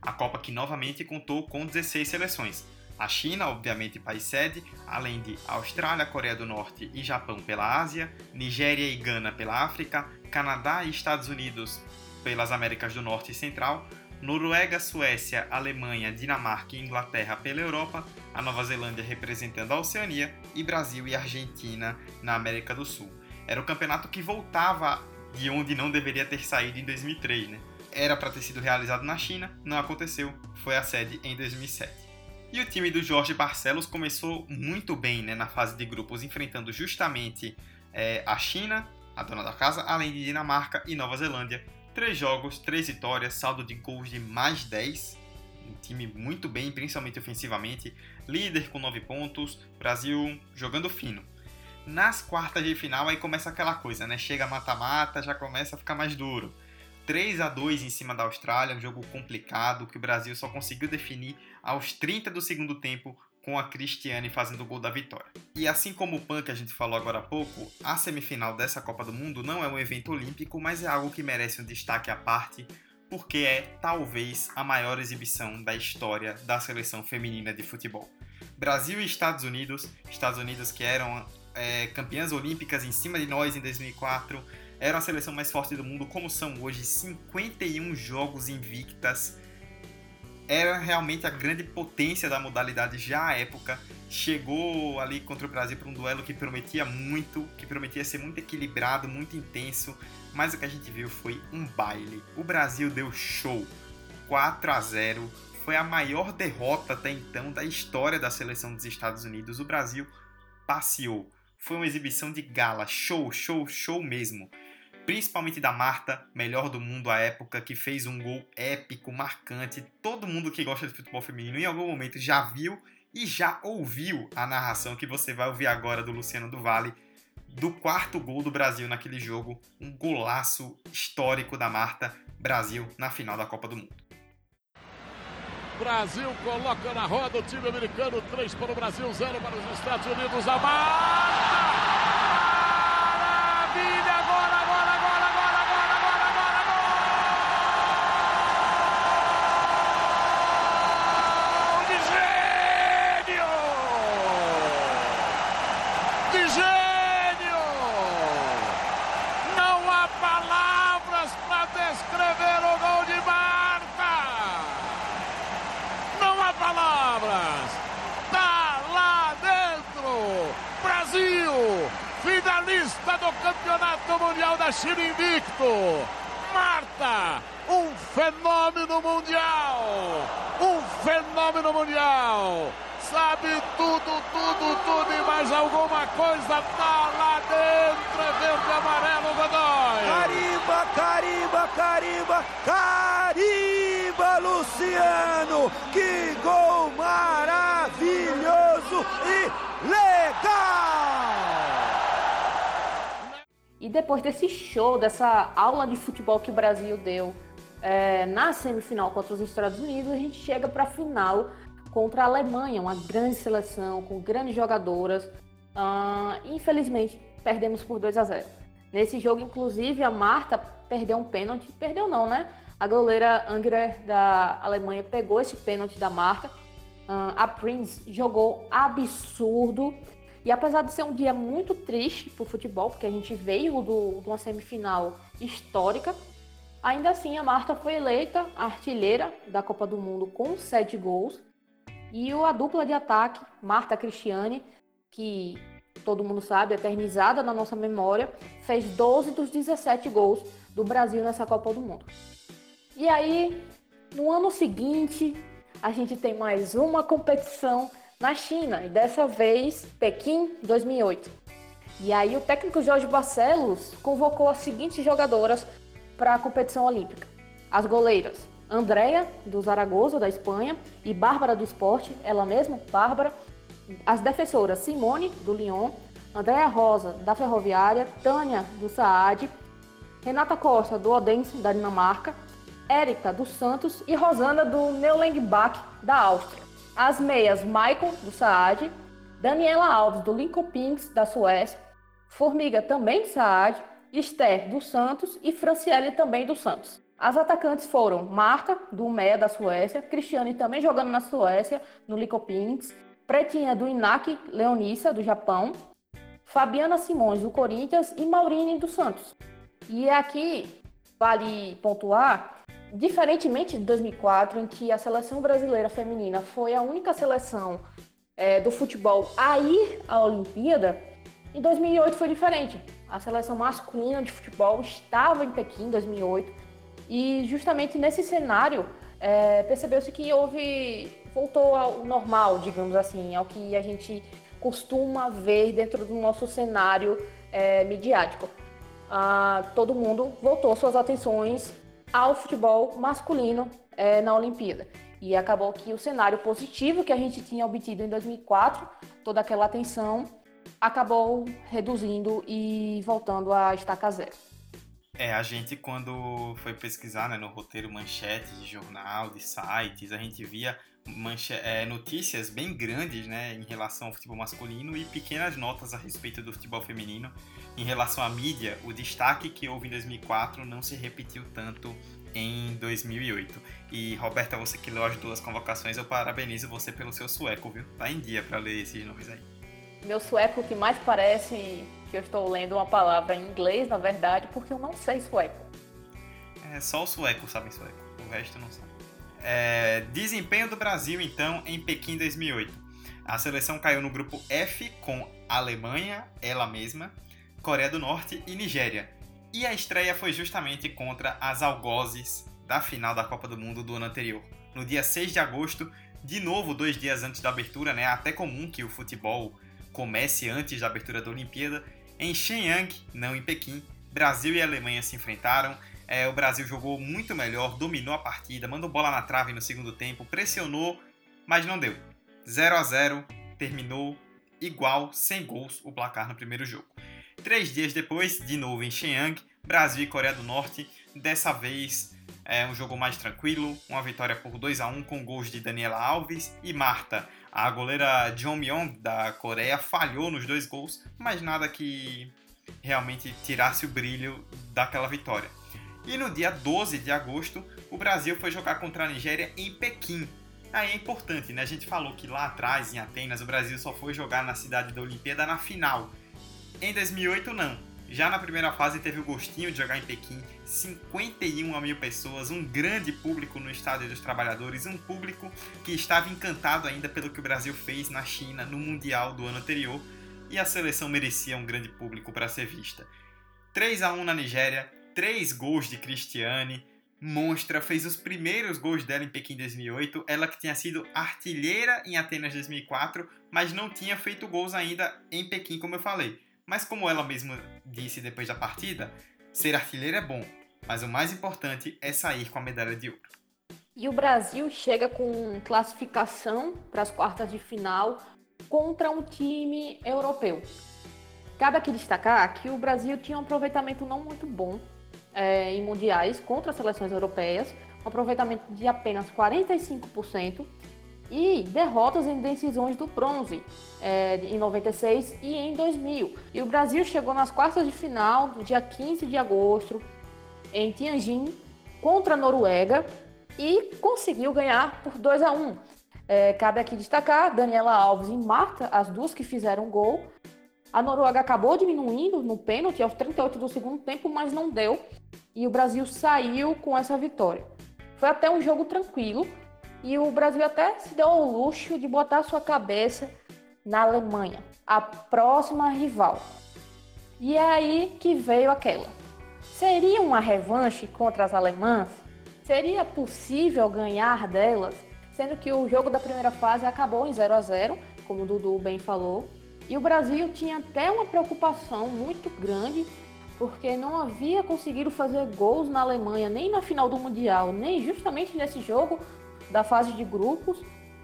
A: A Copa que novamente contou com 16 seleções. A China, obviamente, país sede, além de Austrália, Coreia do Norte e Japão pela Ásia, Nigéria e Gana pela África, Canadá e Estados Unidos pelas Américas do Norte e Central, Noruega, Suécia, Alemanha, Dinamarca e Inglaterra pela Europa, a Nova Zelândia representando a Oceania e Brasil e Argentina na América do Sul. Era o campeonato que voltava de onde não deveria ter saído em 2003, né? Era para ter sido realizado na China, não aconteceu, foi a sede em 2007. E o time do Jorge Barcelos começou muito bem né, na fase de grupos, enfrentando justamente é, a China, a dona da casa, além de Dinamarca e Nova Zelândia, Três jogos, três vitórias, saldo de gols de mais 10. Um time muito bem, principalmente ofensivamente. Líder com 9 pontos. Brasil jogando fino. Nas quartas de final aí começa aquela coisa, né? Chega mata-mata, já começa a ficar mais duro. 3 a 2 em cima da Austrália, um jogo complicado que o Brasil só conseguiu definir aos 30 do segundo tempo com a Cristiane fazendo o gol da vitória. E assim como o PAN que a gente falou agora há pouco, a semifinal dessa Copa do Mundo não é um evento olímpico, mas é algo que merece um destaque à parte, porque é talvez a maior exibição da história da seleção feminina de futebol. Brasil e Estados Unidos, Estados Unidos que eram é, campeãs olímpicas em cima de nós em 2004, eram a seleção mais forte do mundo, como são hoje, 51 jogos invictas era realmente a grande potência da modalidade já à época. Chegou ali contra o Brasil para um duelo que prometia muito, que prometia ser muito equilibrado, muito intenso, mas o que a gente viu foi um baile. O Brasil deu show, 4 a 0. Foi a maior derrota até então da história da seleção dos Estados Unidos. O Brasil passeou. Foi uma exibição de gala, show, show, show mesmo principalmente da Marta, melhor do mundo à época, que fez um gol épico, marcante. Todo mundo que gosta de futebol feminino em algum momento já viu e já ouviu a narração que você vai ouvir agora do Luciano do Vale do quarto gol do Brasil naquele jogo, um golaço histórico da Marta, Brasil na final da Copa do Mundo.
C: Brasil coloca na roda o time americano, 3 para o Brasil, 0 para os Estados Unidos. A Marta!
F: No Mundial da China invicto. Marta, um fenômeno mundial. Um fenômeno mundial sabe tudo, tudo, tudo e mais alguma coisa tá lá dentro. É verde, amarelo, Godoy.
G: Carimba, carimba, carimba, carimba, Luciano. Que gol maravilhoso e legal!
B: E depois desse show, dessa aula de futebol que o Brasil deu é, na semifinal contra os Estados Unidos, a gente chega para a final contra a Alemanha, uma grande seleção com grandes jogadoras. Uh, infelizmente, perdemos por 2 a 0. Nesse jogo, inclusive, a Marta perdeu um pênalti. Perdeu não, né? A goleira Angrer da Alemanha pegou esse pênalti da Marta. Uh, a Prince jogou absurdo. E apesar de ser um dia muito triste para o futebol, porque a gente veio do, de uma semifinal histórica, ainda assim a Marta foi eleita artilheira da Copa do Mundo com sete gols e a dupla de ataque, Marta Cristiane, que todo mundo sabe, eternizada na nossa memória, fez 12 dos 17 gols do Brasil nessa Copa do Mundo. E aí, no ano seguinte, a gente tem mais uma competição na China, e dessa vez Pequim 2008. E aí o técnico Jorge Barcelos convocou as seguintes jogadoras para a competição olímpica. As goleiras Andréia, do Zaragoza, da Espanha, e Bárbara do Esporte, ela mesma, Bárbara. As defensoras Simone, do Lyon, Andréa Rosa, da Ferroviária, Tânia, do Saad, Renata Costa, do Odense, da Dinamarca, Érica, do Santos e Rosana, do Neulengbach, da Áustria. As meias Michael, do Saad, Daniela Alves, do Lincoln Pinks, da Suécia, Formiga, também do Saad, Esther, do Santos e Franciele, também do Santos. As atacantes foram Marta, do Meia da Suécia, Cristiane também jogando na Suécia, no Licopinks, Pretinha do Inak Leonissa, do Japão, Fabiana Simões, do Corinthians e Maurine do Santos. E aqui vale pontuar, diferentemente de 2004, em que a seleção brasileira feminina foi a única seleção é, do futebol a ir à Olimpíada, em 2008 foi diferente. A seleção masculina de futebol estava em Pequim em 2008 e justamente nesse cenário, é, percebeu-se que houve. voltou ao normal, digamos assim, ao que a gente costuma ver dentro do nosso cenário é, midiático. Ah, todo mundo voltou suas atenções ao futebol masculino é, na Olimpíada. E acabou que o cenário positivo que a gente tinha obtido em 2004, toda aquela atenção, acabou reduzindo e voltando a estaca zero.
A: É, a gente quando foi pesquisar né, no roteiro manchete de jornal, de sites, a gente via manche é, notícias bem grandes né, em relação ao futebol masculino e pequenas notas a respeito do futebol feminino. Em relação à mídia, o destaque que houve em 2004 não se repetiu tanto em 2008. E Roberta, você que leu as duas convocações, eu parabenizo você pelo seu sueco, viu? Tá em dia para ler esses nomes aí.
B: Meu sueco que mais parece que eu estou lendo uma palavra em inglês, na verdade, porque eu não sei sueco.
A: É, só o sueco sabe sueco, o resto não sabe. É, desempenho do Brasil, então, em Pequim 2008. A seleção caiu no grupo F com Alemanha, ela mesma, Coreia do Norte e Nigéria. E a estreia foi justamente contra as algozes da final da Copa do Mundo do ano anterior. No dia 6 de agosto, de novo dois dias antes da abertura, né? Até comum que o futebol comece antes da abertura da Olimpíada, em Shenyang, não em Pequim, Brasil e Alemanha se enfrentaram. É, o Brasil jogou muito melhor, dominou a partida, mandou bola na trave no segundo tempo, pressionou, mas não deu. 0 a 0 terminou igual, sem gols, o placar no primeiro jogo. Três dias depois, de novo em Shenyang, Brasil e Coreia do Norte, dessa vez é um jogo mais tranquilo, uma vitória por 2 a 1 com gols de Daniela Alves e Marta. A goleira Jeon Myung da Coreia falhou nos dois gols, mas nada que realmente tirasse o brilho daquela vitória. E no dia 12 de agosto, o Brasil foi jogar contra a Nigéria em Pequim. Aí é importante, né? A gente falou que lá atrás, em Atenas, o Brasil só foi jogar na cidade da Olimpíada na final. Em 2008, não. Já na primeira fase teve o gostinho de jogar em Pequim, 51 mil pessoas, um grande público no Estádio dos Trabalhadores, um público que estava encantado ainda pelo que o Brasil fez na China no Mundial do ano anterior e a seleção merecia um grande público para ser vista. 3 a 1 na Nigéria, 3 gols de Cristiane, monstra, fez os primeiros gols dela em Pequim 2008, ela que tinha sido artilheira em Atenas 2004, mas não tinha feito gols ainda em Pequim, como eu falei. Mas como ela mesma disse depois da partida, ser artilheira é bom, mas o mais importante é sair com a medalha de ouro.
B: E o Brasil chega com classificação para as quartas de final contra um time europeu. Cabe aqui destacar que o Brasil tinha um aproveitamento não muito bom é, em mundiais contra as seleções europeias, um aproveitamento de apenas 45% e derrotas em decisões do bronze é, em 96 e em 2000. E o Brasil chegou nas quartas de final dia 15 de agosto em Tianjin contra a Noruega e conseguiu ganhar por 2 a 1. É, cabe aqui destacar Daniela Alves e Marta, as duas que fizeram gol. A Noruega acabou diminuindo no pênalti aos 38 do segundo tempo, mas não deu. E o Brasil saiu com essa vitória. Foi até um jogo tranquilo. E o Brasil até se deu ao luxo de botar sua cabeça na Alemanha, a próxima rival. E é aí que veio aquela. Seria uma revanche contra as alemãs? Seria possível ganhar delas? Sendo que o jogo da primeira fase acabou em 0 a 0 como o Dudu bem falou. E o Brasil tinha até uma preocupação muito grande, porque não havia conseguido fazer gols na Alemanha, nem na final do Mundial, nem justamente nesse jogo da fase de grupos.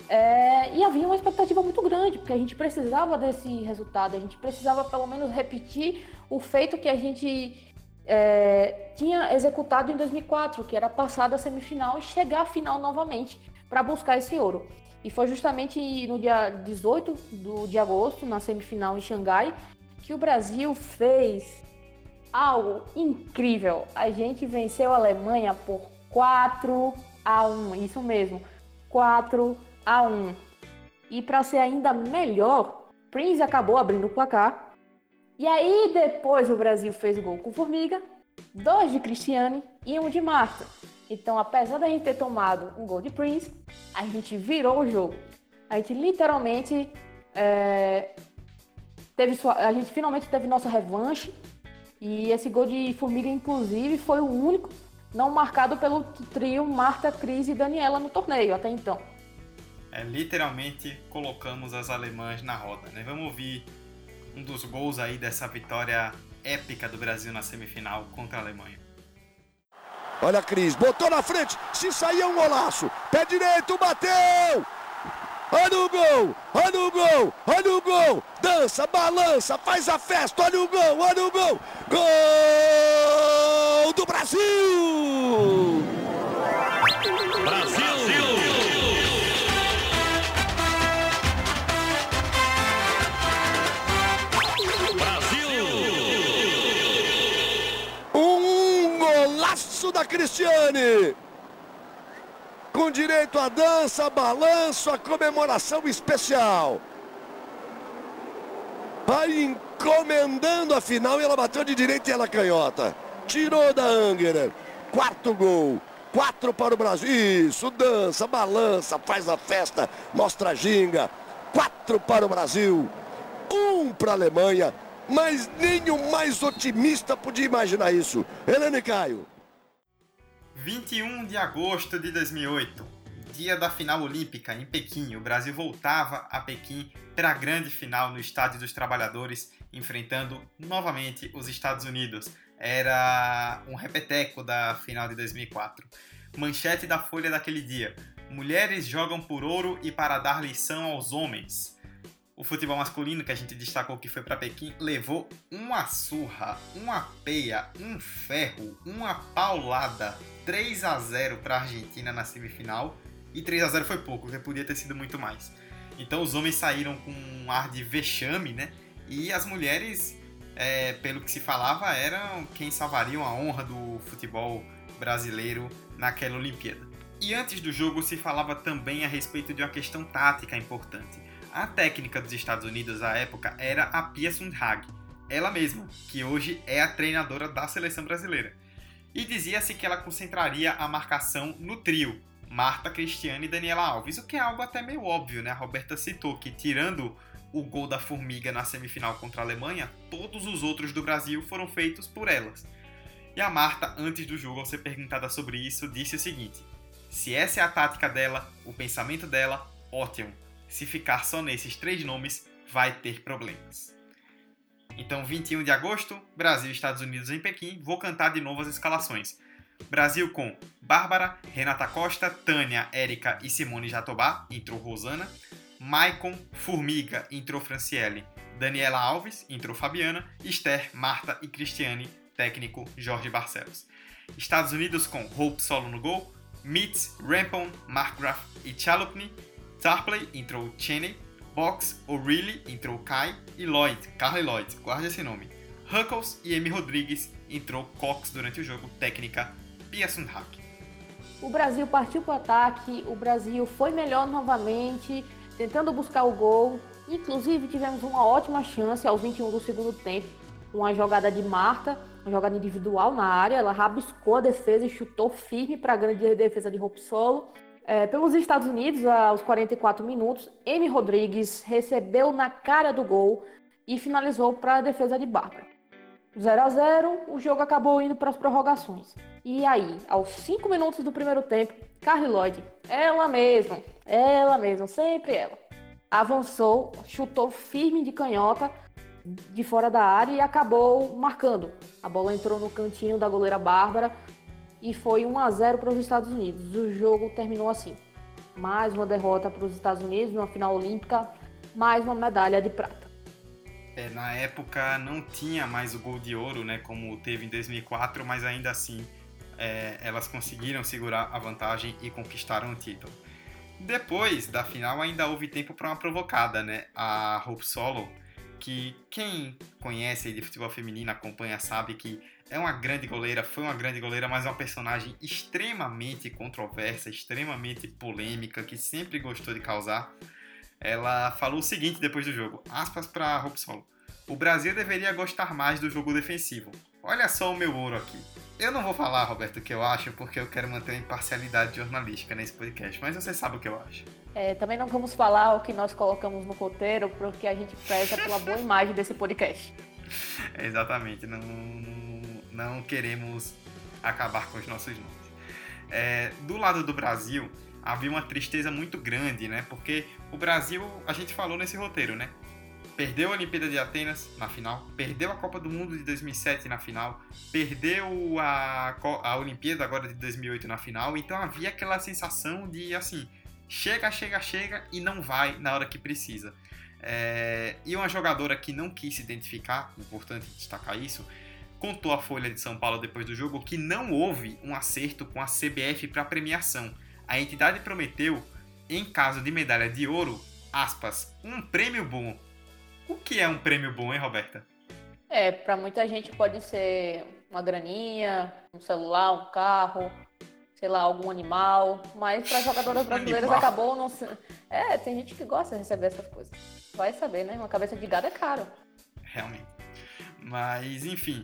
B: É, e havia uma expectativa muito grande, porque a gente precisava desse resultado, a gente precisava pelo menos repetir o feito que a gente é, tinha executado em 2004, que era passar da semifinal e chegar à final novamente para buscar esse ouro. E foi justamente no dia 18 do, de agosto, na semifinal em Xangai, que o Brasil fez algo incrível. A gente venceu a Alemanha por 4 a 1, isso mesmo, 4 a 1. E para ser ainda melhor, Prince acabou abrindo o placar e aí depois o Brasil fez gol com Formiga, dois de Cristiane e um de Marta. Então, apesar da gente ter tomado um gol de Prince, a gente virou o jogo. A gente literalmente é, teve sua, a gente finalmente teve nossa revanche e esse gol de Formiga, inclusive, foi o único não marcado pelo trio Marta, Cris e Daniela no torneio até então.
A: É, literalmente colocamos as alemãs na roda, né? Vamos ouvir um dos gols aí dessa vitória épica do Brasil na semifinal contra a Alemanha.
E: Olha a Cris, botou na frente, se sair é um golaço. Pé direito, bateu! Olha o gol, olha o gol, olha o gol. Dança, balança, faz a festa, olha o gol, olha o gol. Gol do Brasil! da Cristiane. Com direito a dança, balanço, a comemoração especial. Vai encomendando a final e ela bateu de direita e ela canhota. Tirou da Angerer. Quarto gol. Quatro para o Brasil. Isso, dança, balança, faz a festa, mostra a ginga. Quatro para o Brasil. Um para a Alemanha. Mas nem o mais otimista podia imaginar isso. Helene Caio.
A: 21 de agosto de 2008, dia da final olímpica em Pequim. O Brasil voltava a Pequim para a grande final no Estádio dos Trabalhadores, enfrentando novamente os Estados Unidos. Era um repeteco da final de 2004. Manchete da Folha daquele dia: Mulheres jogam por ouro e para dar lição aos homens o futebol masculino, que a gente destacou que foi para Pequim, levou uma surra, uma peia, um ferro, uma paulada. 3 a 0 para a Argentina na semifinal. E 3 a 0 foi pouco, porque podia ter sido muito mais. Então os homens saíram com um ar de vexame, né? E as mulheres, é, pelo que se falava, eram quem salvariam a honra do futebol brasileiro naquela Olimpíada. E antes do jogo se falava também a respeito de uma questão tática importante a técnica dos Estados Unidos à época era a Pia Sundhage, ela mesma, que hoje é a treinadora da seleção brasileira. E dizia-se que ela concentraria a marcação no trio, Marta, Cristiane e Daniela Alves, o que é algo até meio óbvio, né? A Roberta citou que, tirando o gol da Formiga na semifinal contra a Alemanha, todos os outros do Brasil foram feitos por elas. E a Marta, antes do jogo, ao ser perguntada sobre isso, disse o seguinte: Se essa é a tática dela, o pensamento dela, ótimo. Se ficar só nesses três nomes, vai ter problemas. Então, 21 de agosto, Brasil e Estados Unidos em Pequim. Vou cantar de novo as escalações. Brasil com Bárbara, Renata Costa, Tânia, Érica e Simone Jatobá, entrou Rosana. Maicon, Formiga, entrou Franciele. Daniela Alves, entrou Fabiana. Esther, Marta e Cristiane, técnico Jorge Barcelos. Estados Unidos com Hope Solo no gol. Mitz, Rampon, Markgraf e Chalupny. Tarpley, entrou Cheney. Box, O'Reilly, entrou Kai. E Lloyd, Carly Lloyd, guarde esse nome. Huckles e Amy Rodrigues, entrou Cox durante o jogo, técnica Pia Sundhak.
B: O Brasil partiu para o ataque, o Brasil foi melhor novamente, tentando buscar o gol. Inclusive, tivemos uma ótima chance aos 21 do segundo tempo, uma jogada de Marta, uma jogada individual na área. Ela rabiscou a defesa e chutou firme para a grande defesa de Hope Solo. É, pelos Estados Unidos, aos 44 minutos, M. Rodrigues recebeu na cara do gol e finalizou para a defesa de Bárbara. 0 a 0 o jogo acabou indo para as prorrogações. E aí, aos 5 minutos do primeiro tempo, Carly Lloyd, ela mesma, ela mesma, sempre ela, avançou, chutou firme de canhota de fora da área e acabou marcando. A bola entrou no cantinho da goleira Bárbara e foi 1 a 0 para os Estados Unidos. O jogo terminou assim. Mais uma derrota para os Estados Unidos na final olímpica, mais uma medalha de prata.
A: É, na época não tinha mais o gol de ouro, né, como teve em 2004, mas ainda assim é, elas conseguiram segurar a vantagem e conquistaram o título. Depois da final ainda houve tempo para uma provocada, né? A Hope Solo, que quem conhece de futebol feminino acompanha sabe que é uma grande goleira, foi uma grande goleira, mas é uma personagem extremamente controversa, extremamente polêmica, que sempre gostou de causar. Ela falou o seguinte depois do jogo, aspas para Solo. O Brasil deveria gostar mais do jogo defensivo. Olha só o meu ouro aqui. Eu não vou falar, Roberto, o que eu acho, porque eu quero manter a imparcialidade jornalística nesse podcast, mas você sabe o que eu acho.
B: É, também não vamos falar o que nós colocamos no roteiro, porque a gente preza pela boa imagem desse podcast.
A: Exatamente, não, não queremos acabar com os nossos nomes. É, do lado do Brasil, havia uma tristeza muito grande, né? Porque o Brasil, a gente falou nesse roteiro, né? Perdeu a Olimpíada de Atenas na final, perdeu a Copa do Mundo de 2007 na final, perdeu a, a Olimpíada agora de 2008 na final, então havia aquela sensação de assim, chega, chega, chega e não vai na hora que precisa. É, e uma jogadora que não quis se identificar, importante destacar isso, contou à Folha de São Paulo depois do jogo que não houve um acerto com a CBF para premiação. A entidade prometeu, em caso de medalha de ouro, aspas, um prêmio bom o que é um prêmio bom, hein, Roberta?
B: É, para muita gente pode ser uma graninha, um celular, um carro, sei lá, algum animal, mas para jogadoras brasileiras acabou não se... É, tem gente que gosta de receber essas coisas. Vai saber, né? Uma cabeça de gado é caro.
A: Realmente. Mas, enfim,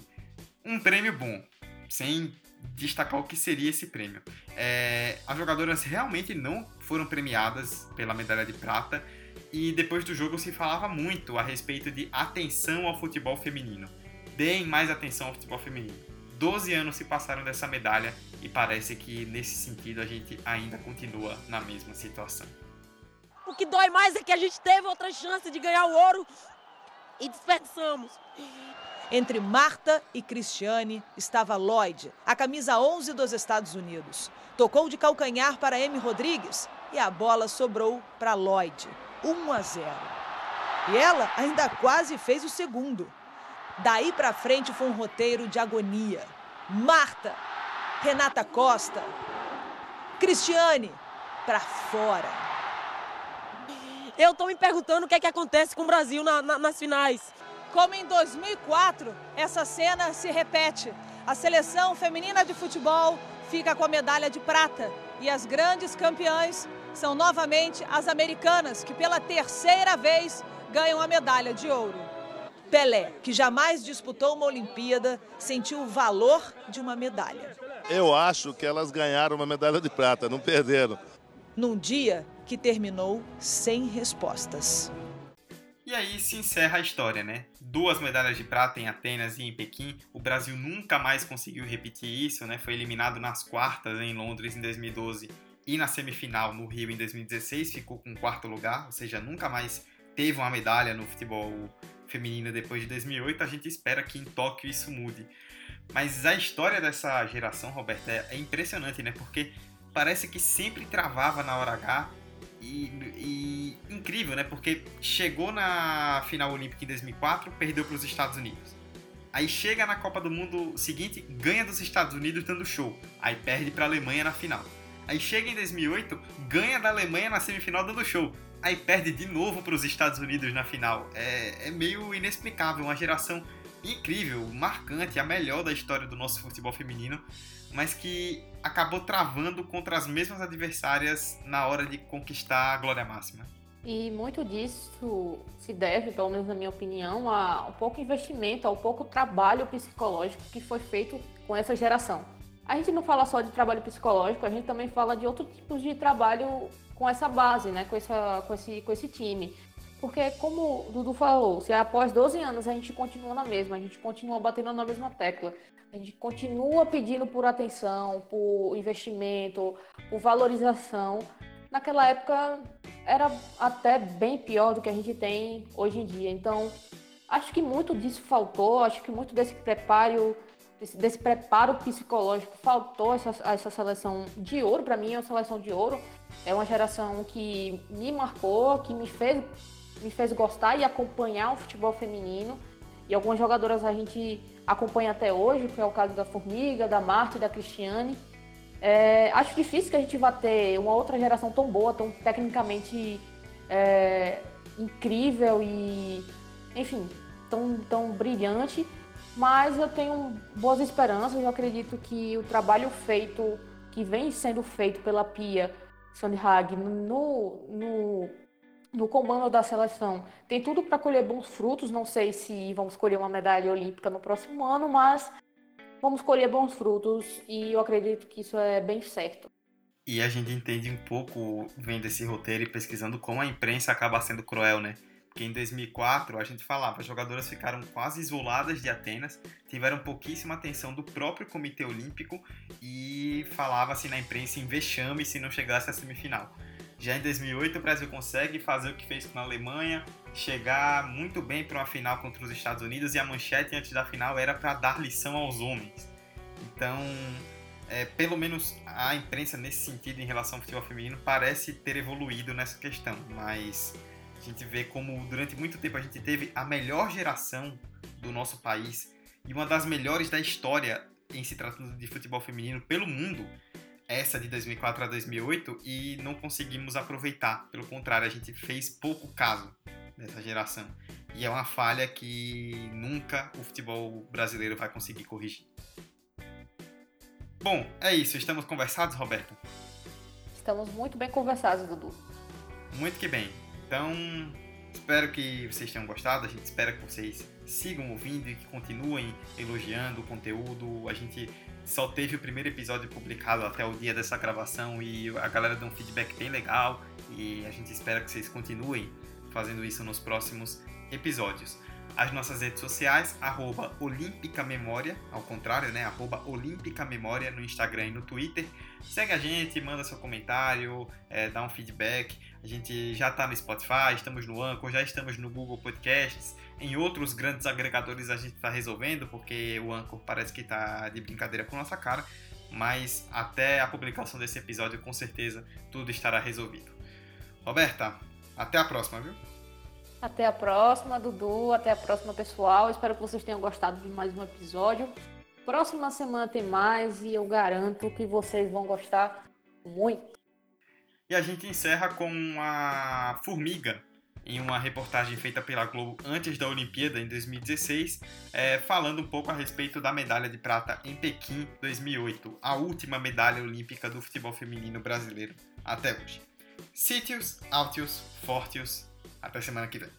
A: um prêmio bom, sem destacar o que seria esse prêmio. É, as jogadoras realmente não foram premiadas pela medalha de prata e depois do jogo se falava muito a respeito de atenção ao futebol feminino. Deem mais atenção ao futebol feminino. 12 anos se passaram dessa medalha e parece que nesse sentido a gente ainda continua na mesma situação.
H: O que dói mais é que a gente teve outra chance de ganhar o ouro e desperdiçamos.
I: Entre Marta e Cristiane estava Lloyd, a camisa 11 dos Estados Unidos. Tocou de calcanhar para M. Rodrigues e a bola sobrou para Lloyd. 1 a 0. E ela ainda quase fez o segundo. Daí para frente foi um roteiro de agonia. Marta, Renata Costa, Cristiane, para fora.
H: Eu tô me perguntando o que é que acontece com o Brasil na, na, nas finais.
I: Como em 2004, essa cena se repete. A seleção feminina de futebol fica com a medalha de prata e as grandes campeãs são novamente as americanas que pela terceira vez ganham a medalha de ouro. Pelé, que jamais disputou uma Olimpíada, sentiu o valor de uma medalha.
J: Eu acho que elas ganharam uma medalha de prata, não perderam.
I: Num dia que terminou sem respostas.
A: E aí se encerra a história, né? Duas medalhas de prata em Atenas e em Pequim. O Brasil nunca mais conseguiu repetir isso, né? Foi eliminado nas quartas em Londres em 2012 e na semifinal no Rio em 2016 ficou com quarto lugar, ou seja, nunca mais teve uma medalha no futebol feminino depois de 2008. A gente espera que em Tóquio isso mude. Mas a história dessa geração, Roberto, é, é impressionante, né? Porque parece que sempre travava na hora H e, e, incrível, né? Porque chegou na final olímpica em 2004, perdeu para os Estados Unidos. Aí chega na Copa do Mundo seguinte, ganha dos Estados Unidos dando show. Aí perde para a Alemanha na final. Aí chega em 2008, ganha da Alemanha na semifinal dando show. Aí perde de novo para os Estados Unidos na final. É, é meio inexplicável, uma geração incrível, marcante, a melhor da história do nosso futebol feminino, mas que acabou travando contra as mesmas adversárias na hora de conquistar a glória máxima.
B: E muito disso se deve, pelo menos na minha opinião, a um pouco investimento, ao pouco trabalho psicológico que foi feito com essa geração. A gente não fala só de trabalho psicológico, a gente também fala de outros tipos de trabalho com essa base, né? com, essa, com, esse, com esse time. Porque, como o Dudu falou, se após 12 anos a gente continua na mesma, a gente continua batendo na mesma tecla, a gente continua pedindo por atenção, por investimento, por valorização, naquela época era até bem pior do que a gente tem hoje em dia. Então, acho que muito disso faltou, acho que muito desse preparo, desse, desse preparo psicológico faltou essa, essa seleção de ouro. Para mim, é uma seleção de ouro. É uma geração que me marcou, que me fez me fez gostar e acompanhar o futebol feminino. E algumas jogadoras a gente acompanha até hoje, que é o caso da Formiga, da Marta e da Cristiane. É, acho difícil que a gente vá ter uma outra geração tão boa, tão tecnicamente é, incrível e, enfim, tão, tão brilhante. Mas eu tenho boas esperanças. Eu acredito que o trabalho feito, que vem sendo feito pela Pia Sandhag no, no no comando da seleção tem tudo para colher bons frutos. Não sei se vamos colher uma medalha olímpica no próximo ano, mas vamos colher bons frutos e eu acredito que isso é bem certo.
A: E a gente entende um pouco, vendo esse roteiro e pesquisando, como a imprensa acaba sendo cruel, né? Porque em 2004 a gente falava, as jogadoras ficaram quase isoladas de Atenas, tiveram pouquíssima atenção do próprio Comitê Olímpico e falava-se na imprensa em vexame se não chegasse à semifinal. Já em 2008, o Brasil consegue fazer o que fez com a Alemanha, chegar muito bem para uma final contra os Estados Unidos e a manchete antes da final era para dar lição aos homens. Então, é, pelo menos a imprensa nesse sentido em relação ao futebol feminino parece ter evoluído nessa questão, mas a gente vê como durante muito tempo a gente teve a melhor geração do nosso país e uma das melhores da história em se tratando de futebol feminino pelo mundo essa de 2004 a 2008 e não conseguimos aproveitar. Pelo contrário, a gente fez pouco caso dessa geração. E é uma falha que nunca o futebol brasileiro vai conseguir corrigir. Bom, é isso. Estamos conversados, Roberto?
B: Estamos muito bem conversados, Dudu.
A: Muito que bem. Então, espero que vocês tenham gostado. A gente espera que vocês sigam ouvindo e que continuem elogiando o conteúdo. A gente só teve o primeiro episódio publicado até o dia dessa gravação e a galera deu um feedback bem legal e a gente espera que vocês continuem fazendo isso nos próximos episódios. As nossas redes sociais, arroba Olímpica Memória, ao contrário, né? Arroba Olímpica Memória no Instagram e no Twitter. Segue a gente, manda seu comentário, é, dá um feedback. A gente já está no Spotify, estamos no Anchor, já estamos no Google Podcasts. Em outros grandes agregadores a gente está resolvendo, porque o Anchor parece que está de brincadeira com nossa cara. Mas até a publicação desse episódio, com certeza, tudo estará resolvido. Roberta, até a próxima, viu?
B: Até a próxima, Dudu. Até a próxima, pessoal. Espero que vocês tenham gostado de mais um episódio. Próxima semana tem mais e eu garanto que vocês vão gostar muito.
A: E a gente encerra com a Formiga, em uma reportagem feita pela Globo antes da Olimpíada, em 2016, é, falando um pouco a respeito da medalha de prata em Pequim 2008, a última medalha olímpica do futebol feminino brasileiro até hoje. Sítios, Altius, Fortius, até semana que vem.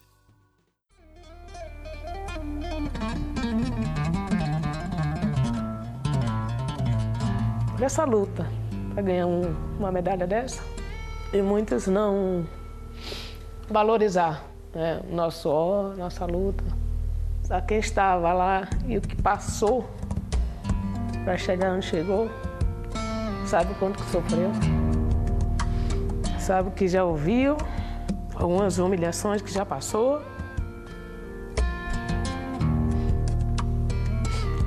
K: Essa luta para ganhar um, uma medalha dessa, e muitos não valorizar né? nosso suor, nossa luta. Só quem estava lá e o que passou para chegar onde chegou, sabe o quanto que sofreu. Sabe que já ouviu algumas humilhações que já passou.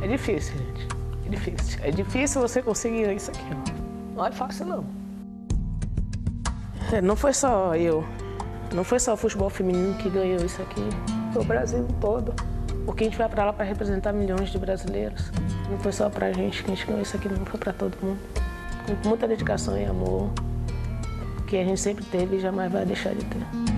K: É difícil, gente. É difícil. É difícil você conseguir isso aqui. Não é fácil, não. É, não foi só eu. Não foi só o futebol feminino que ganhou isso aqui. Foi o Brasil todo. Porque a gente vai para lá para representar milhões de brasileiros. Não foi só para a gente que a gente ganhou isso aqui, não foi para todo mundo. Com muita dedicação e amor que a gente sempre teve e jamais vai deixar de ter.